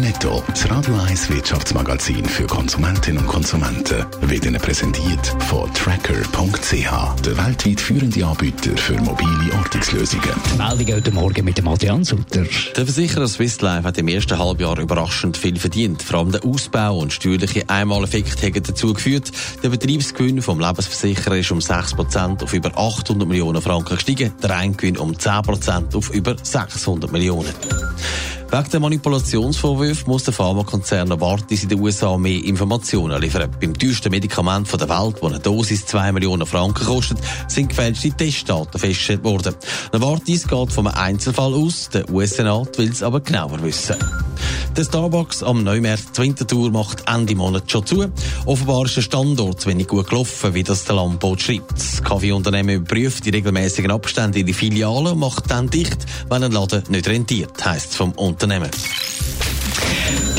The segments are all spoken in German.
Netto, das Radio 1 Wirtschaftsmagazin für Konsumentinnen und Konsumenten, wird Ihnen präsentiert von Tracker.ch, der weltweit führende Anbieter für mobile Ortungslösungen. Die Meldung heute Morgen mit dem Adrian Sutter. Der Versicherer Swiss Life hat im ersten Halbjahr überraschend viel verdient. Vor allem der Ausbau und steuerliche Einmaleffekt haben dazu geführt, der Betriebsgewinn vom Lebensversicherer ist um 6% auf über 800 Millionen Franken gestiegen, der Eingewinn um 10% auf über 600 Millionen. Wegen der Manipulationsvorwürfe muss der Pharmakonzern Novartis in den USA mehr Informationen liefern. Beim teuersten Medikament der Welt, das eine Dosis 2 Millionen Franken kostet, sind gefälschte Testdaten festgestellt worden. Novartis geht einem Einzelfall aus, der US-Senat will es aber genauer wissen. Der Starbucks am Neumarkt Winterthur macht Ende Monat schon zu. Offenbar ist der Standort zu wenig gut gelaufen, wie das der Landbot schreibt. Das Kaffeeunternehmen überprüft die regelmäßigen Abstände in die Filialen und macht dann dicht, wenn ein Laden nicht rentiert, heisst es vom Unternehmen.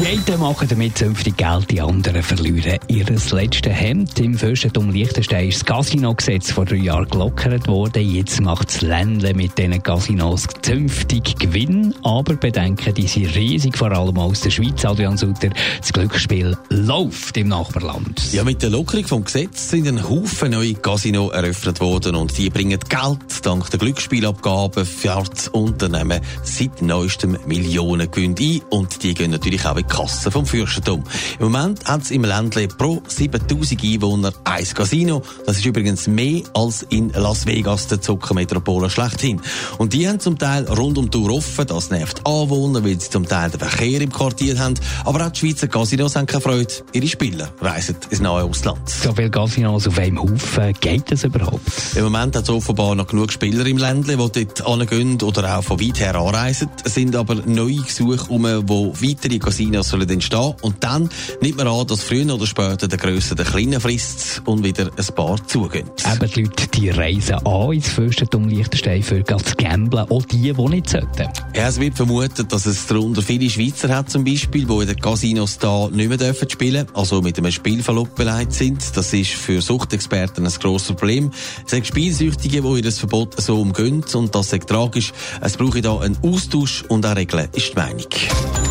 Die einen machen damit zünftig Geld, die anderen verlieren ihr letztes Hemd. Im Fürstentum Liechtenstein ist das Casino-Gesetz vor drei Jahren gelockert worden. Jetzt macht das Ländle mit diesen Casinos zünftig Gewinn. Aber bedenken, die sind riesig, vor allem aus der Schweiz. Adrian Sutter, das Glücksspiel läuft im Nachbarland. Ja, mit der Lockerung vom Gesetz sind ein Haufen neue Casino eröffnet worden und die bringen Geld dank der Glücksspielabgaben für das Unternehmen seit neuestem Millionen Gewinn ein und die gehen natürlich auch in Kasse vom Fürstentum. Im Moment hat es im Ländle pro 7000 Einwohner ein Casino. Das ist übrigens mehr als in Las Vegas, der Zuckermetropole schlechthin. Und die haben zum Teil rund um die Tour offen. Das nervt Anwohner, weil sie zum Teil den Verkehr im Quartier haben. Aber auch die Schweizer Casinos haben keine Freude. Ihre Spieler reisen ins nahe Ausland. So viele Casinos auf einem Haufen, geht das überhaupt? Im Moment hat es offenbar noch genug Spieler im Ländle, die dort angehen oder auch von weit her anreisen. Es sind aber neue Gesuche um, wo weitere Casinos sollen entstehen. Und dann nimmt man an, dass früher oder später der Grösse der Kleinen frisst und wieder ein paar zugehen. Eben die Leute, die reisen an ins Fürstentum Liechtenstein für zu gamblen, auch die, die nicht sollten. Ja, es wird vermutet, dass es darunter viele Schweizer hat zum Beispiel, die in den Casinos da nicht mehr dürfen spielen, also mit einem Spielverlust beleidigt sind. Das ist für Suchtexperten ein grosses Problem. Es sind Spielsüchtige, die das Verbot so umgehen und das ist tragisch. Es brauche da einen Austausch und auch Regeln, ist die Meinung.